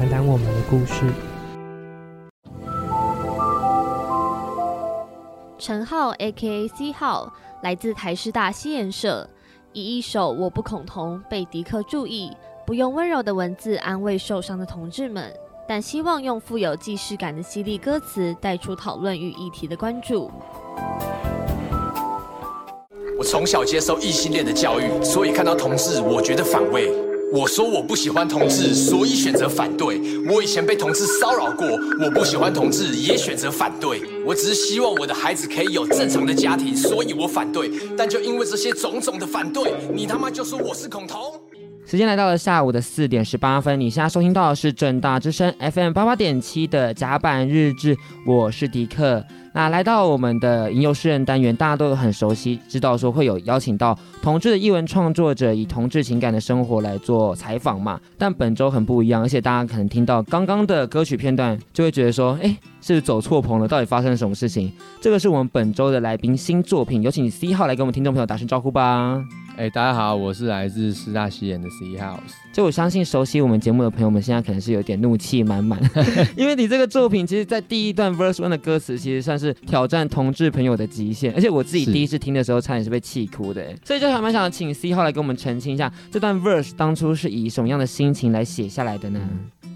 谈谈我们的故事。陈浩 （A.K.A. C 号）来自台师大西研社，以一首《我不恐同》被迪克注意。不用温柔的文字安慰受伤的同志们，但希望用富有既视感的犀利歌词带出讨论与议题的关注。我从小接受异性恋的教育，所以看到同志我觉得反胃。我说我不喜欢同志，所以选择反对。我以前被同志骚扰过，我不喜欢同志，也选择反对。我只是希望我的孩子可以有正常的家庭，所以我反对。但就因为这些种种的反对，你他妈就说我是恐同？时间来到了下午的四点十八分，你现在收听到的是正大之声 FM 八八点七的甲板日志，我是迪克。那来到我们的吟游诗人单元，大家都很熟悉，知道说会有邀请到同志的译文创作者，以同志情感的生活来做采访嘛。但本周很不一样，而且大家可能听到刚刚的歌曲片段，就会觉得说，哎，是不是走错棚了？到底发生了什么事情？这个是我们本周的来宾新作品，有请 C 号来跟我们听众朋友打声招呼吧。哎，大家好，我是来自师大西研的 C House。就我相信熟悉我们节目的朋友们，现在可能是有点怒气满满，因为你这个作品，其实在第一段 Verse One 的歌词，其实算是挑战同志朋友的极限，而且我自己第一次听的时候，差点是被气哭的。所以就还蛮想请 C 号来给我们澄清一下，这段 Verse 当初是以什么样的心情来写下来的呢？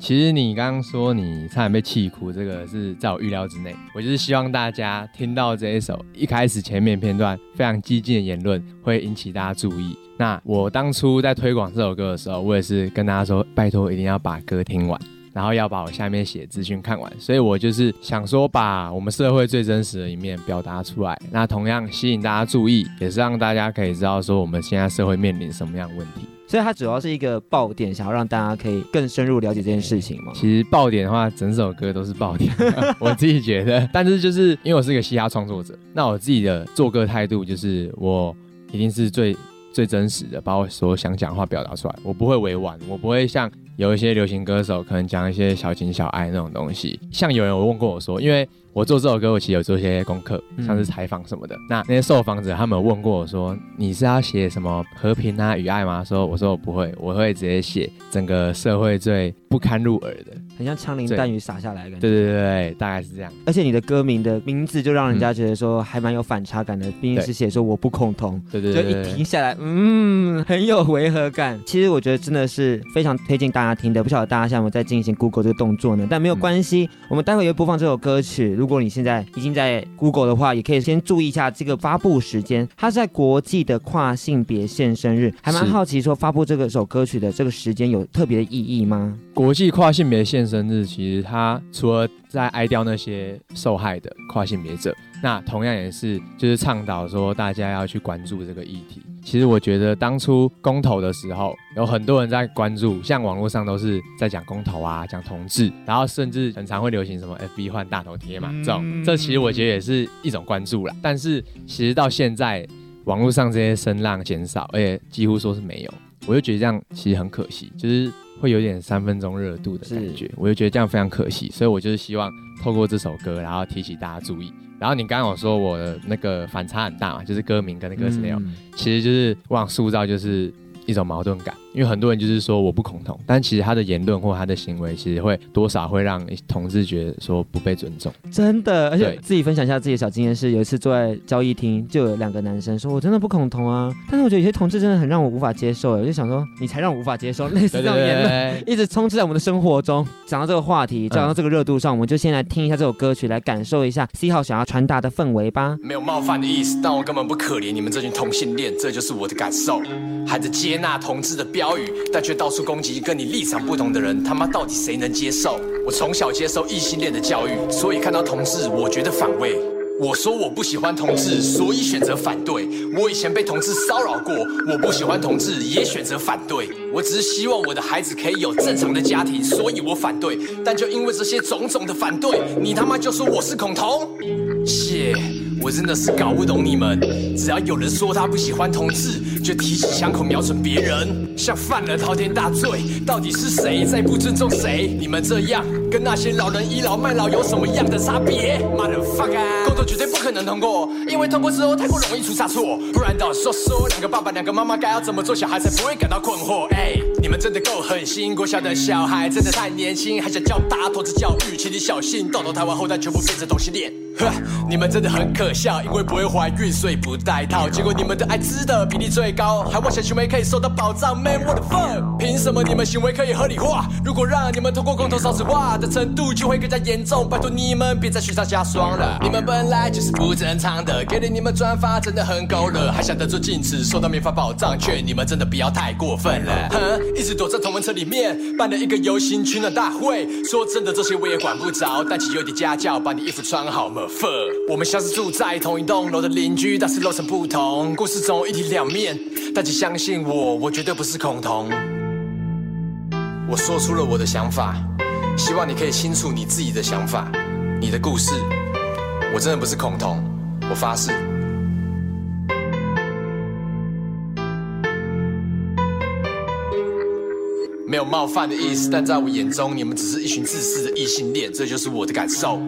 其实你刚刚说你差点被气哭，这个是在我预料之内。我就是希望大家听到这一首一开始前面片段非常激进的言论，会引起大家注意。那我当初在推广这首歌的时候，我也是跟大家说，拜托一定要把歌听完，然后要把我下面写资讯看完。所以我就是想说，把我们社会最真实的一面表达出来。那同样吸引大家注意，也是让大家可以知道说我们现在社会面临什么样的问题。所以它主要是一个爆点，想要让大家可以更深入了解这件事情嘛。其实爆点的话，整首歌都是爆点，我自己觉得。但是就是因为我是一个嘻哈创作者，那我自己的做歌态度就是我一定是最最真实的，把我所想讲的话表达出来。我不会委婉，我不会像有一些流行歌手可能讲一些小情小爱那种东西。像有人有问过我说，因为。我做这首歌，我其实有做一些功课，像是采访什么的。嗯、那那些受访者他们有问过我说：“你是要写什么和平啊与爱吗？”说我说我不会，我会直接写整个社会最不堪入耳的，很像枪林弹雨洒下来的感觉。对对对对，大概是这样。而且你的歌名的名字就让人家觉得说还蛮有反差感的，毕竟是写说我不恐同。对对对，对，就一停下来，嗯，很有违和感。其实我觉得真的是非常推荐大家听的。不晓得大家现在有没有在进行 Google 这个动作呢？但没有关系，嗯、我们待会也会播放这首歌曲。如果你现在已经在 Google 的话，也可以先注意一下这个发布时间。它是在国际的跨性别现生日，还蛮好奇说发布这个首歌曲的这个时间有特别的意义吗？国际跨性别现生日，其实它除了在哀悼那些受害的跨性别者，那同样也是就是倡导说大家要去关注这个议题。其实我觉得当初公投的时候，有很多人在关注，像网络上都是在讲公投啊，讲同志，然后甚至很常会流行什么 FB 换大头贴嘛，这种，这其实我觉得也是一种关注啦。但是其实到现在，网络上这些声浪减少，而且几乎说是没有，我就觉得这样其实很可惜，就是会有点三分钟热度的感觉，我就觉得这样非常可惜，所以我就是希望透过这首歌，然后提起大家注意。然后你刚刚有说我的那个反差很大嘛，就是歌名跟那个歌词内容，嗯、其实就是我想塑造就是一种矛盾感。因为很多人就是说我不恐同，但其实他的言论或他的行为，其实会多少会让同志觉得说不被尊重。真的，而且自己分享一下自己的小经验是，有一次坐在交易厅，就有两个男生说：“我真的不恐同啊。”但是我觉得有些同志真的很让我无法接受，我就想说，你才让我无法接受，类似这种言论 一直充斥在我们的生活中。讲到这个话题，讲到这个热度上，我们就先来听一下这首歌曲，来感受一下 C 号想要传达的氛围吧。没有冒犯的意思，但我根本不可怜你们这群同性恋，这就是我的感受。还在接纳同志的标语，但却到处攻击跟你立场不同的人，他妈到底谁能接受？我从小接受异性恋的教育，所以看到同志我觉得反胃。我说我不喜欢同志，所以选择反对。我以前被同志骚扰过，我不喜欢同志，也选择反对。我只是希望我的孩子可以有正常的家庭，所以我反对。但就因为这些种种的反对，你他妈就说我是恐同？谢，我真的是搞不懂你们。只要有人说他不喜欢同志，就提起枪口瞄准别人，像犯了滔天大罪。到底是谁在不尊重谁？你们这样跟那些老人倚老卖老有什么样的差别？Motherfucker！共同绝对不可能通过，因为通过之后太过容易出差错。不然倒说说，两个爸爸两个妈妈该要怎么做，小孩才不会感到困惑？哎，你们真的够狠心，国小的小孩真的太年轻，还想教大同志教育，请你小心，到头台湾后代全部变成同性恋。呵，你们真的很可笑，因为不会怀孕，所以不戴套，结果你们的艾滋的比例最高，还妄想行为可以受到保障，Man what the fuck？凭什么你们行为可以合理化？如果让你们通过共同少子化的程度就会更加严重，拜托你们别再雪上加霜了。你们本来就是不正常的，给了你们转发真的很够了，还想得寸进尺，受到民法保障，劝你们真的不要太过分了。哼，一直躲在同温车里面，办了一个游行取暖大会，说真的这些我也管不着，但请有点家教，把你衣服穿好嘛。我们像是住在同一栋楼的邻居，但是楼层不同。故事总有一体两面，但请相信我，我绝对不是恐同。我说出了我的想法，希望你可以清楚你自己的想法，你的故事。我真的不是恐同，我发誓。没有冒犯的意思，但在我眼中，你们只是一群自私的异性恋，这就是我的感受。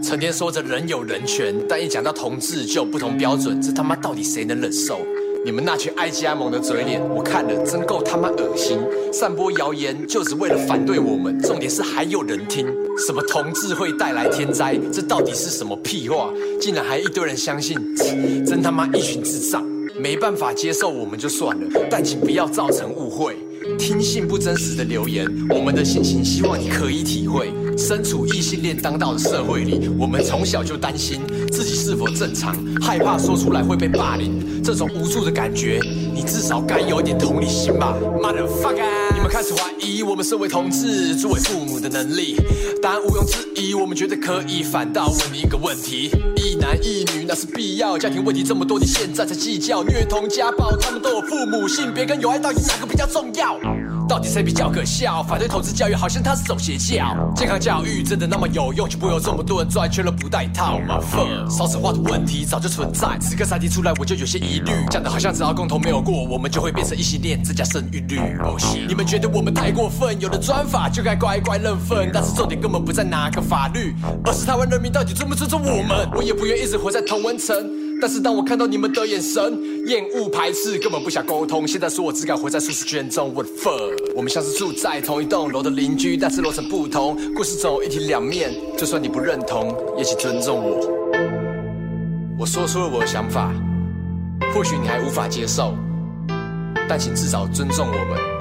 成天说着人有人权，但一讲到同志就有不同标准，这他妈到底谁能忍受？你们那群爱加盟的嘴脸，我看了真够他妈恶心！散播谣言就只为了反对我们，重点是还有人听。什么同志会带来天灾？这到底是什么屁话？竟然还一堆人相信，真他妈一群智障！没办法接受我们就算了，但请不要造成误会。听信不真实的留言，我们的心情希望你可以体会。身处异性恋当道的社会里，我们从小就担心自己是否正常，害怕说出来会被霸凌。这种无助的感觉，你至少该有点同理心吧，Motherfucker！你们开始怀疑我们身为同志作为父母的能力，答案毋庸置疑，我们觉得可以。反倒问你一个问题：一男一女那是必要？家庭问题这么多，你现在才计较？虐童家暴，他们都有父母，性别跟友爱到底哪个比较重要？到底谁比较可笑？反对投资教育好像他是走邪教。健康教育真的那么有用，就不会有这么多人转圈了不带套吗？Fuck，少子化的问题早就存在，此刻才提出来我就有些疑虑。讲的好像只要共同没有过，我们就会变成异性恋，增加生育率。Oh 你们觉得我们太过分？有了专法就该乖乖认份，但是重点根本不在哪个法律，而是台湾人民到底尊不尊重我们？我也不愿一直活在同温层。但是当我看到你们的眼神，厌恶、排斥，根本不想沟通。现在说我只敢活在舒适圈中，What fuck？我们像是住在同一栋楼的邻居，但是楼层不同，故事总有一体两面。就算你不认同，也请尊重我。我说出了我的想法，或许你还无法接受，但请至少尊重我们。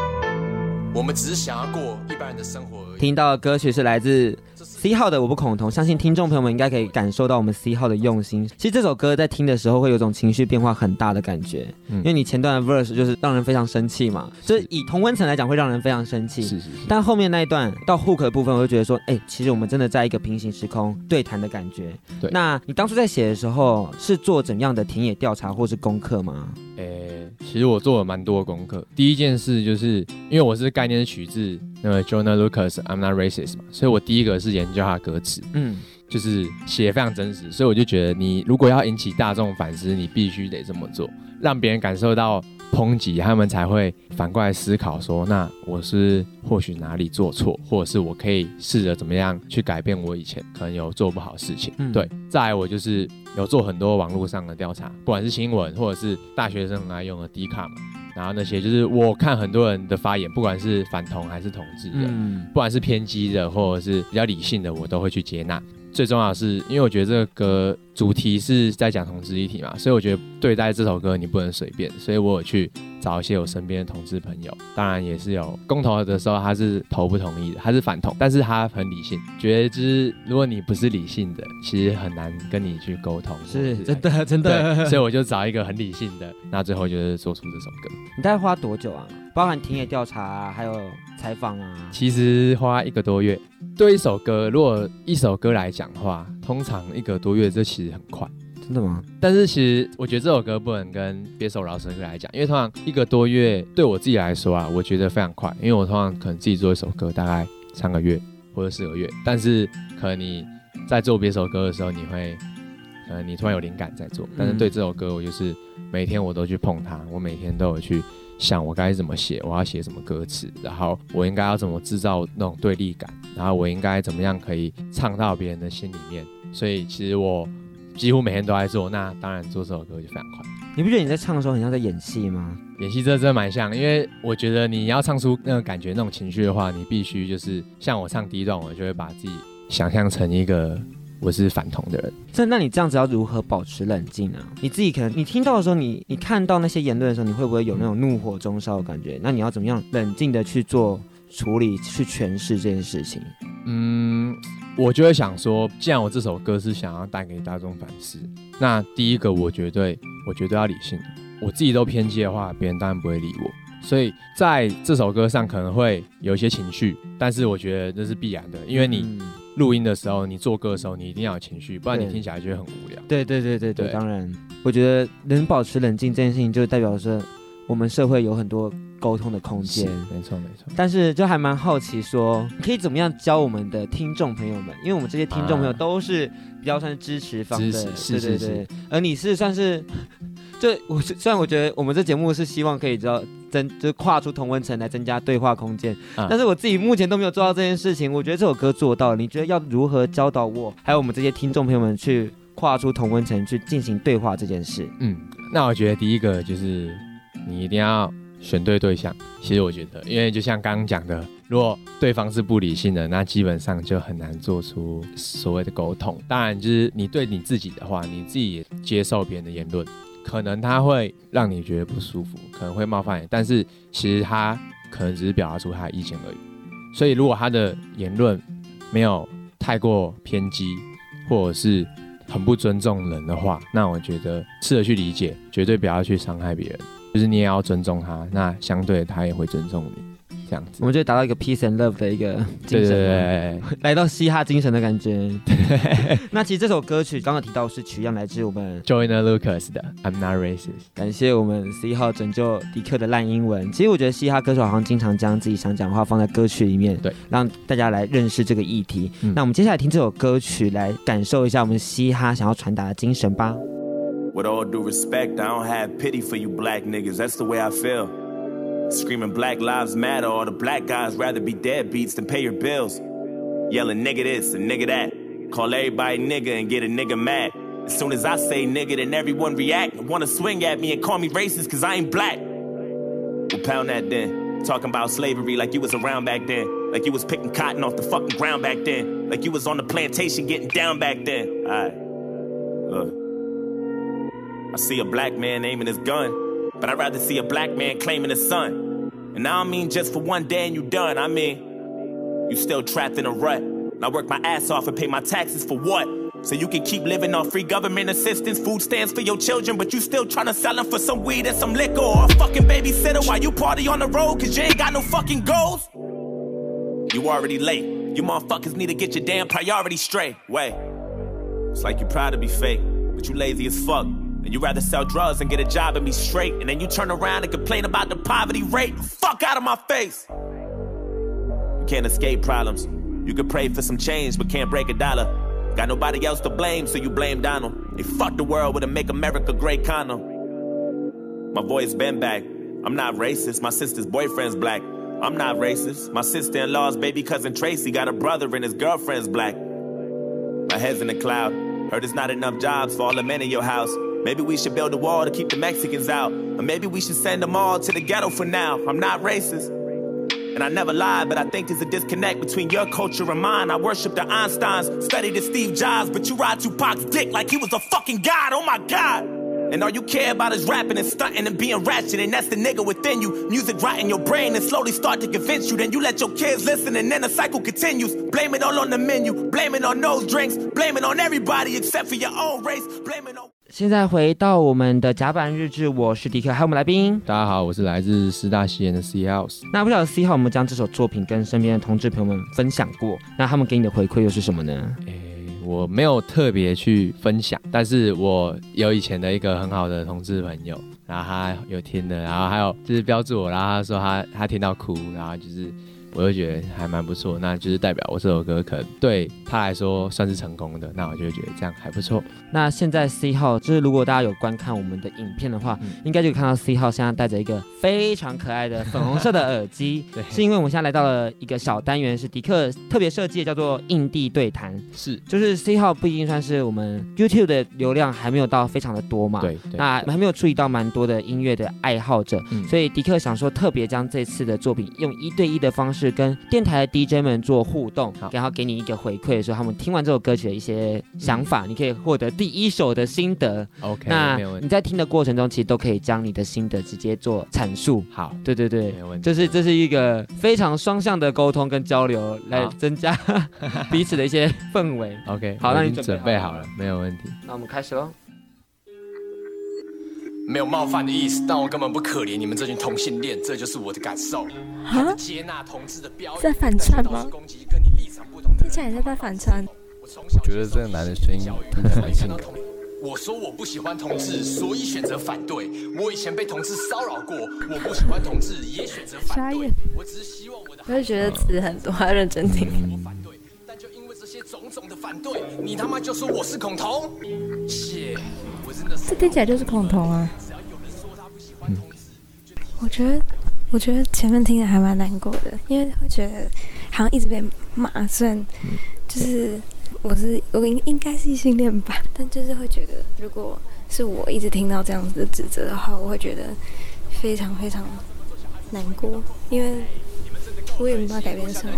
我们只是想要过一般人的生活而已。听到的歌曲是来自。C 号的我不恐同，相信听众朋友们应该可以感受到我们 C 号的用心。其实这首歌在听的时候会有种情绪变化很大的感觉，嗯、因为你前段的 verse 就是让人非常生气嘛，是就是以同温层来讲会让人非常生气。是是是。但后面那一段到 hook 的部分，我就觉得说，哎、欸，其实我们真的在一个平行时空对谈的感觉。对。那你当初在写的时候是做怎样的田野调查或是功课吗？诶、欸，其实我做了蛮多的功课。第一件事就是因为我是概念取自。那个 Joyner Lucas I'm Not Racist 嘛，所以我第一个是研究他的歌词，嗯，就是写得非常真实，所以我就觉得你如果要引起大众反思，你必须得这么做，让别人感受到抨击，他们才会反过来思考说，那我是或许哪里做错，或者是我可以试着怎么样去改变我以前可能有做不好的事情。嗯、对，再来我就是有做很多网络上的调查，不管是新闻或者是大学生来用的 Dcard 嘛。然后那些就是我看很多人的发言，不管是反同还是同志的，嗯、不管是偏激的或者是比较理性的，我都会去接纳。最重要的是，因为我觉得这个歌主题是在讲同志议题嘛，所以我觉得对待这首歌你不能随便，所以我有去找一些我身边的同志朋友，当然也是有公投的时候他是投不同意的，他是反同，但是他很理性，觉得就是如果你不是理性的，其实很难跟你去沟通，是，是真的真的，所以我就找一个很理性的，那最后就是做出这首歌。你大概花多久啊？包含田野调查啊，还有采访啊？其实花一个多月。对一首歌，如果一首歌来讲的话，通常一个多月，这其实很快。真的吗？但是其实我觉得这首歌不能跟别首饶舌歌来讲，因为通常一个多月对我自己来说啊，我觉得非常快，因为我通常可能自己做一首歌大概三个月或者四个月，但是可能你在做别首歌的时候，你会，可能你突然有灵感在做，但是对这首歌，我就是每天我都去碰它，我每天都有去想我该怎么写，我要写什么歌词，然后我应该要怎么制造那种对立感，然后我应该怎么样可以唱到别人的心里面，所以其实我。几乎每天都在做，那当然做这首歌就非常快。你不觉得你在唱的时候很像在演戏吗？演戏这真的蛮像，因为我觉得你要唱出那个感觉、那种情绪的话，你必须就是像我唱第一段，我就会把自己想象成一个我是反同的人。这那你这样子要如何保持冷静呢？你自己可能你听到的时候，你你看到那些言论的时候，你会不会有那种怒火中烧的感觉？那你要怎么样冷静的去做处理、去诠释这件事情？嗯。我就会想说，既然我这首歌是想要带给大众反思，那第一个我绝对，我绝对要理性。我自己都偏激的话，别人当然不会理我。所以在这首歌上可能会有一些情绪，但是我觉得这是必然的，因为你录音的时候，你做歌的时候，你一定要有情绪，不然你听起来就会很无聊。对对对对对，对，当然，我觉得能保持冷静这件事情，就代表着我们社会有很多。沟通的空间，没错没错。但是就还蛮好奇说，说可以怎么样教我们的听众朋友们？因为我们这些听众朋友都是比较算是支持方的，对对对。而你是算是，就我虽然我觉得我们这节目是希望可以知道增，就是跨出同温层来增加对话空间，嗯，但是我自己目前都没有做到这件事情。我觉得这首歌做到了，你觉得要如何教导我，还有我们这些听众朋友们去跨出同温层去进行对话这件事？嗯，那我觉得第一个就是你一定要。选对对象，其实我觉得，因为就像刚刚讲的，如果对方是不理性的，那基本上就很难做出所谓的沟通。当然，就是你对你自己的话，你自己也接受别人的言论，可能他会让你觉得不舒服，可能会冒犯你，但是其实他可能只是表达出他的意见而已。所以，如果他的言论没有太过偏激，或者是很不尊重人的话，那我觉得试着去理解，绝对不要去伤害别人。就是你也要尊重他，那相对他也会尊重你，这样子，我们就达到一个 peace and love 的一个精神，对对对对，来到嘻哈精神的感觉。那其实这首歌曲刚刚提到是取样来自我们 Joyner Lucas 的 I'm Not Racist。感谢我们十一号拯救迪克的烂英文。其实我觉得嘻哈歌手好像经常将自己想讲的话放在歌曲里面，对，让大家来认识这个议题。嗯、那我们接下来听这首歌曲，来感受一下我们嘻哈想要传达的精神吧。With all due respect, I don't have pity for you black niggas. That's the way I feel. Screaming Black Lives Matter, all the black guys rather be dead beats than pay your bills. Yelling nigga this and nigga that. Call everybody nigga and get a nigga mad. As soon as I say nigga, then everyone react and wanna swing at me and call me racist cause I ain't black. Well, pound that then. Talking about slavery like you was around back then. Like you was picking cotton off the fucking ground back then. Like you was on the plantation getting down back then. Alright. Look. I see a black man aiming his gun, but I'd rather see a black man claiming his son. And I don't mean just for one day and you done. I mean, you still trapped in a rut. And I work my ass off and pay my taxes for what? So you can keep living on free government assistance, food stamps for your children, but you still trying to sell them for some weed and some liquor or a fucking babysitter while you party on the road cause you ain't got no fucking goals? You already late. You motherfuckers need to get your damn priorities straight. Wait. It's like you're proud to be fake, but you lazy as fuck. And you'd rather sell drugs and get a job and be straight. And then you turn around and complain about the poverty rate. Fuck out of my face. You can't escape problems. You could pray for some change, but can't break a dollar. Got nobody else to blame, so you blame Donald. They fucked the world with a make America great condom. My voice been back. I'm not racist. My sister's boyfriend's black. I'm not racist. My sister-in-law's baby cousin Tracy got a brother and his girlfriend's black. My head's in the cloud. Heard there's not enough jobs for all the men in your house. Maybe we should build a wall to keep the Mexicans out. Or maybe we should send them all to the ghetto for now. I'm not racist. And I never lied, but I think there's a disconnect between your culture and mine. I worship the Einsteins, study the Steve Jobs, but you ride Tupac's dick like he was a fucking god. Oh my god. And all you care about is rapping and stunting and being ratchet, and that's the nigga within you. Music rotting your brain and slowly start to convince you. Then you let your kids listen, and then the cycle continues. Blame it all on the menu, blame it on those drinks, blame it on everybody except for your own race, blame it on. 现在回到我们的甲板日志，我是迪克，还有我们来宾。大家好，我是来自师大西研的 C House。那不晓得 C 号有没有将这首作品跟身边的同志朋友们分享过？那他们给你的回馈又是什么呢？诶，我没有特别去分享，但是我有以前的一个很好的同志朋友，然后他有听的，然后还有就是标注我，然后他说他他听到哭，然后就是。我就觉得还蛮不错，那就是代表我这首歌可能对他来说算是成功的，那我就觉得这样还不错。那现在 C 号就是如果大家有观看我们的影片的话，嗯、应该就看到 C 号现在戴着一个非常可爱的粉红色的耳机，对，是因为我们现在来到了一个小单元，是迪克特别设计的，叫做印地对谈，是，就是 C 号不一定算是我们 YouTube 的流量还没有到非常的多嘛，对，那还没有注意到蛮多的音乐的爱好者，嗯、所以迪克想说特别将这次的作品用一对一的方式。跟电台的 DJ 们做互动，然后给你一个回馈的时候，他们听完这首歌曲的一些想法，嗯、你可以获得第一手的心得。OK，那你在听的过程中，其实都可以将你的心得直接做阐述。好，对对对，没问题。这是这是一个非常双向的沟通跟交流，来增加 彼此的一些氛围。OK，好，那你准备好了，没有问题。那我们开始喽。没有冒犯的意思，但我根本不可怜你们这群同性恋，这就是我的感受。啊？接纳同志的标在反串吗？听起来在在反串。我觉得这个男的声音听起来蛮性感。我说我不喜欢同志，所以选择反对。我以前被同志骚扰过，我不喜欢同志，也选择反对。我只是希望我的。我就觉得词很多，要认真听。我反对，但就因为这些种种的反对，你他妈就说我是恐同？谢。这听起来就是恐同啊！嗯，我觉得，我觉得前面听着还蛮难过的，因为会觉得好像一直被骂，虽然就是我是我应应该是异性恋吧，但就是会觉得，如果是我一直听到这样子的指责的话，我会觉得非常非常难过，因为。我也没办法改变什么。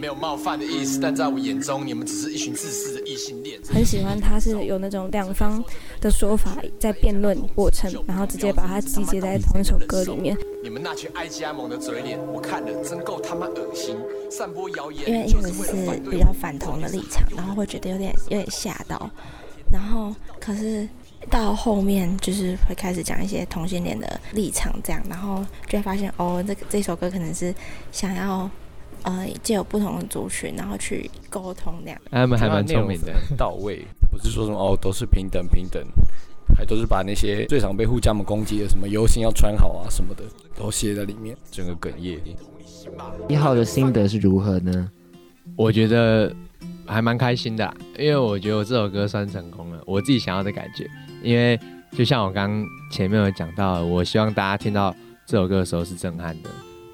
没有冒犯的意思，但在我眼中，你们只是一群自私的异性恋。很喜欢他是有那种两方的说法在辩论过程，然后直接把它集结在同一首歌里面。你们那群爱加盟的嘴脸，我看了真够他妈恶心。散播谣言，因为因为是比较反同的立场，然后会觉得有点有点吓到，然后可是。到后面就是会开始讲一些同性恋的立场，这样，然后就会发现哦，这这首歌可能是想要呃借有不同的族群，然后去沟通那样。他们还蛮聪明的，到位，不是说什么哦都是平等平等，还都是把那些最常被互加们攻击的什么游行要穿好啊什么的都写在里面，整个哽咽。一号的心得是如何呢？我觉得还蛮开心的啊，因为我觉得我这首歌算成功了，我自己想要的感觉。因为就像我刚前面有讲到，我希望大家听到这首歌的时候是震撼的。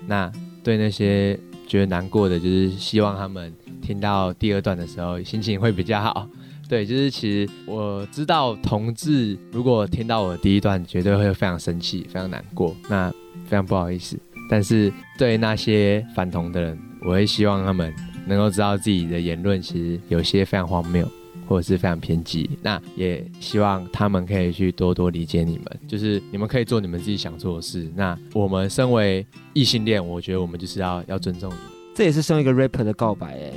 那对那些觉得难过的，就是希望他们听到第二段的时候心情会比较好。对，就是其实我知道同志如果听到我的第一段，绝对会非常生气、非常难过，那非常不好意思。但是对那些反同的人，我会希望他们能够知道自己的言论其实有些非常荒谬。或者是非常偏激，那也希望他们可以去多多理解你们，就是你们可以做你们自己想做的事。那我们身为异性恋，我觉得我们就是要要尊重你们。这也是身为一个 rapper 的告白，哎，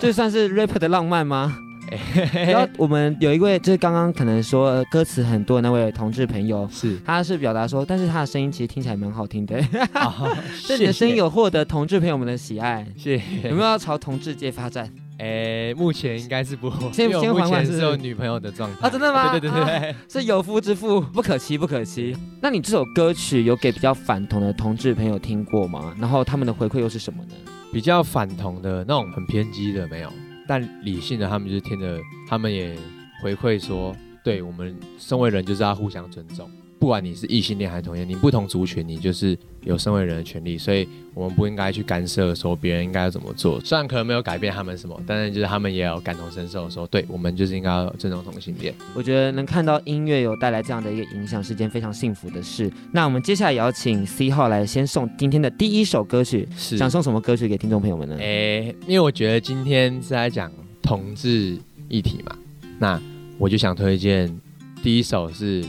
这算是 rapper 的浪漫吗？然后我们有一位就是刚刚可能说歌词很多的那位同志朋友，是他是表达说，但是他的声音其实听起来蛮好听的。这你的声音有获得同志朋友们的喜爱，谢谢。有没有要朝同志界发展？诶，目前应该是不会，先先缓缓，是有女朋友的状态啊？真的吗？对对对对，啊、是有夫之妇，不可欺，不可欺。那你这首歌曲有给比较反同的同志朋友听过吗？然后他们的回馈又是什么呢？比较反同的那种很偏激的没有，但理性的他们就是听着，他们也回馈说，对我们身为人就是要互相尊重。不管你是异性恋还是同性恋，你不同族群，你就是有身为人的权利，所以我们不应该去干涉说别人应该要怎么做。虽然可能没有改变他们什么，但是就是他们也有感同身受，说对我们就是应该要尊重同性恋。我觉得能看到音乐有带来这样的一个影响，是件非常幸福的事。那我们接下来也要请 C 号来先送今天的第一首歌曲，是想送什么歌曲给听众朋友们呢？诶，因为我觉得今天是在讲同志议题嘛，那我就想推荐第一首是。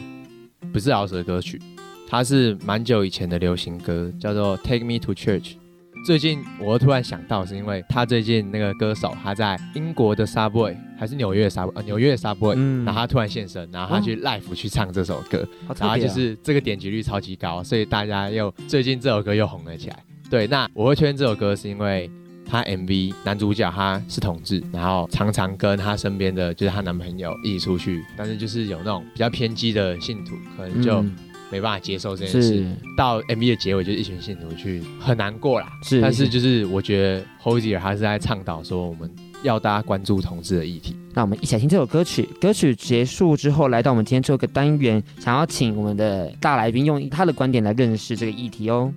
不是饶舌歌曲，它是蛮久以前的流行歌，叫做《Take Me to Church》。最近我突然想到，是因为他最近那个歌手他在英国的 Subway 还是纽约的 Subway，呃，纽约的 Subway，嗯，然后他突然现身，然后他去 live 去唱这首歌，哦，然后就是这个点击率超级高，所以大家又最近这首歌又红了起来。对，那我会推荐这首歌是因为他 MV 男主角他是同志，然后常常跟他身边的就是他男朋友一起出去，但是就是有那种比较偏激的信徒，可能就没办法接受这件事。是到 MV 的结尾，就是一群信徒去很难过啦。是但是就是我觉得 Hozier 他是在倡导说我们要大家关注同志的议题。那我们一起来听这首歌曲。歌曲结束之后，来到我们今天最后一个单元，想要请我们的大来宾用他的观点来认识这个议题哦。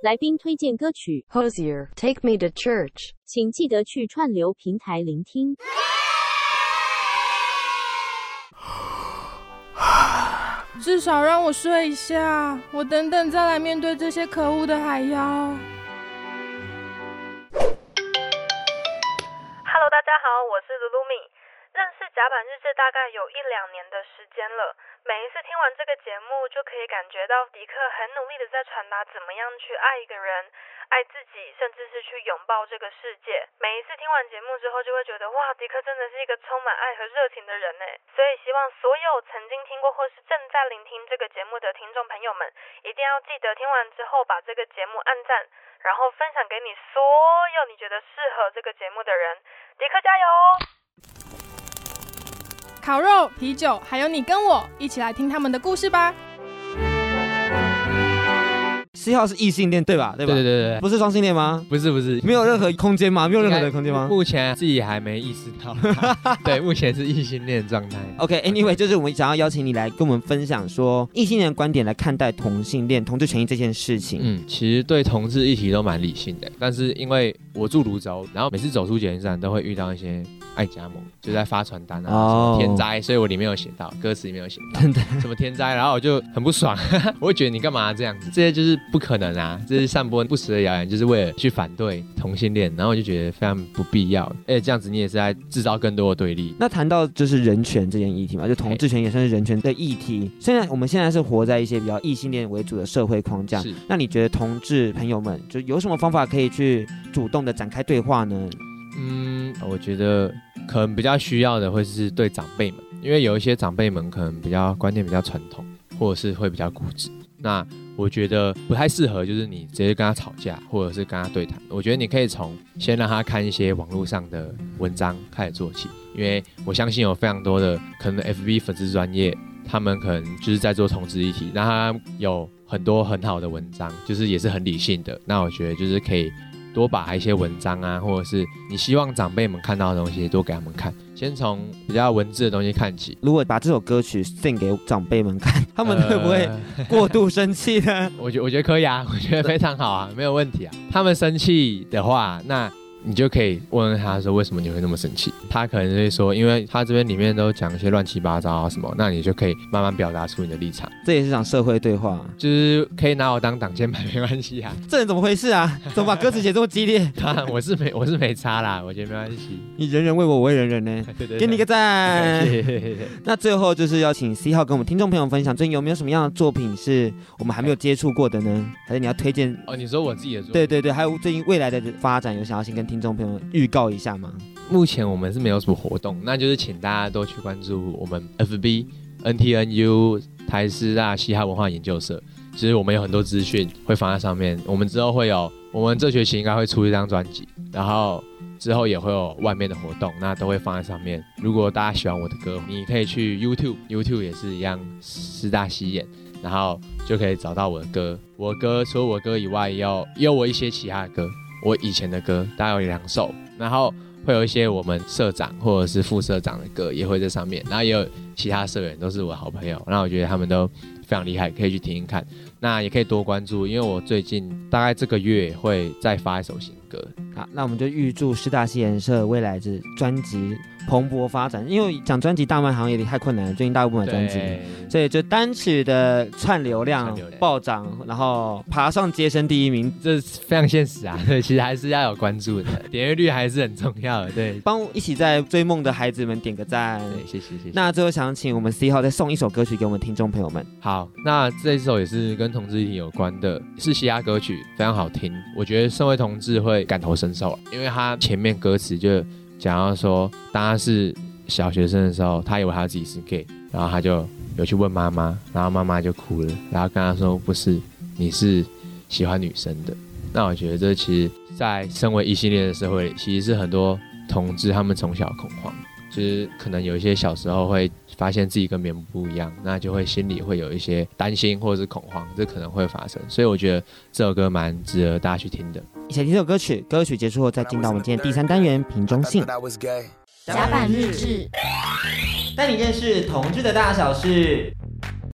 来宾推荐歌曲 Hosier Take Me to Church，请记得去串流平台聆听。至少让我睡一下，我等等再来面对这些可恶的海妖。大概有一两年的时间了。每一次听完这个节目，就可以感觉到迪克很努力的在传达怎么样去爱一个人、爱自己，甚至是去拥抱这个世界。每一次听完节目之后，就会觉得哇，迪克真的是一个充满爱和热情的人呢。所以希望所有曾经听过或是正在聆听这个节目的听众朋友们，一定要记得听完之后把这个节目按赞，然后分享给你所有你觉得适合这个节目的人。迪克加油！烤肉、啤酒，还有你跟我一起来听他们的故事吧。七号是异性恋对吧？对吧？对对对对，不是双性恋吗？不是不是，没有任何空间吗？没有任何的空间吗？目前自己还没意识到。对，目前是异性恋状态。OK，Anyway，、okay, 就是我们想要邀请你来跟我们分享说异性恋的观点来看待同性恋、同志权益这件事情。嗯，其实对同志议题都蛮理性的，但是因为我住泸州，然后每次走出捷运站都会遇到一些。爱加盟就在发传单啊，什么天灾，所以我里面有写到歌词里面有写到 什么天灾，然后我就很不爽，我会觉得你干嘛这样子？这些就是不可能啊，这是散播不实的谣言，就是为了去反对同性恋，然后我就觉得非常不必要，而且这样子你也是在制造更多的对立。那谈到就是人权这件议题嘛，就同志权也算是人权的议题。现在我们现在是活在一些比较异性恋为主的社会框架，是那你觉得同志朋友们就有什么方法可以去主动的展开对话呢？嗯，我觉得可能比较需要的会是对长辈们，因为有一些长辈们可能比较观念比较传统，或者是会比较固执。那我觉得不太适合，就是你直接跟他吵架，或者是跟他对谈。我觉得你可以从先让他看一些网络上的文章开始做起，因为我相信有非常多的可能 FB 粉丝专业，他们可能就是在做同志议题，那他有很多很好的文章，就是也是很理性的。那我觉得就是可以。多把一些文章啊，或者是你希望长辈们看到的东西，多给他们看。先从比较文字的东西看起。如果把这首歌曲献给长辈们看，他们会不会过度生气呢？我觉我觉得可以啊，我觉得非常好啊，没有问题啊。他们生气的话，那。你就可以问问他说，为什么你会那么生气？他可能会说，因为他这边里面都讲一些乱七八糟啊什么，那你就可以慢慢表达出你的立场。这也是场社会对话，就是可以拿我当挡箭牌没关系啊。这人怎么回事啊？怎么把歌词写这么激烈？当然我是没我是没差啦，我觉得没关系。你人人为我，我为人人呢？对对对，给你个赞。那最后就是要请 C 号跟我们听众朋友分享，最近有没有什么样的作品是我们还没有接触过的呢？还是你要推荐？哦，你说我自己的作品？对对对，还有最近未来的发展，有想要先跟听众朋友预告一下吗？目前我们是没有什么活动，那就是请大家都去关注我们 FB NTNU 台师大嘻哈文化研究社。其实我们有很多资讯会放在上面。我们之后会有，我们这学期应该会出一张专辑，然后之后也会有外面的活动，那都会放在上面。如果大家喜欢我的歌，你可以去 YouTube，YouTube 也是一样师大嘻演，然后就可以找到我的歌。我的歌除了我的歌以外，也有也有我一些其他的歌。我以前的歌大概有两首，然后会有一些我们社长或者是副社长的歌也会在上面，然后也有其他社员都是我的好朋友，那我觉得他们都非常厉害，可以去听听看。那也可以多关注，因为我最近大概这个月会再发一首新歌。好，那我们就预祝师大西研社未来的专辑蓬勃发展，因为讲专辑大卖好像有点太困难了，最近大部分买专辑，所以就单曲的串流量暴涨，然后爬上街声第一名，这是非常现实啊。对，其实还是要有关注的，点阅率还是很重要的。对，帮一起在追梦的孩子们点个赞。对，谢谢谢谢。那最后想请我们 C 号再送一首歌曲给我们听众朋友们。好，那这一首也是跟同志议题有关的，是嘻哈歌曲，非常好听。我觉得身为同志会感同身受，因为他前面歌词就。讲到说，当他是小学生的时候，他以为他自己是 gay，然后他就有去问妈妈，然后妈妈就哭了，然后跟他说不是，你是喜欢女生的。那我觉得这其实，在身为异性恋的社会，其实是很多同志他们从小恐慌，就是可能有一些小时候会发现自己跟别人不一样，那就会心里会有一些担心或者是恐慌，这可能会发生。所以我觉得这首歌蛮值得大家去听的。一起来听这首歌曲，歌曲结束后再进到我们今天第三单元瓶中信。甲板日志，带你认识同志的大小事。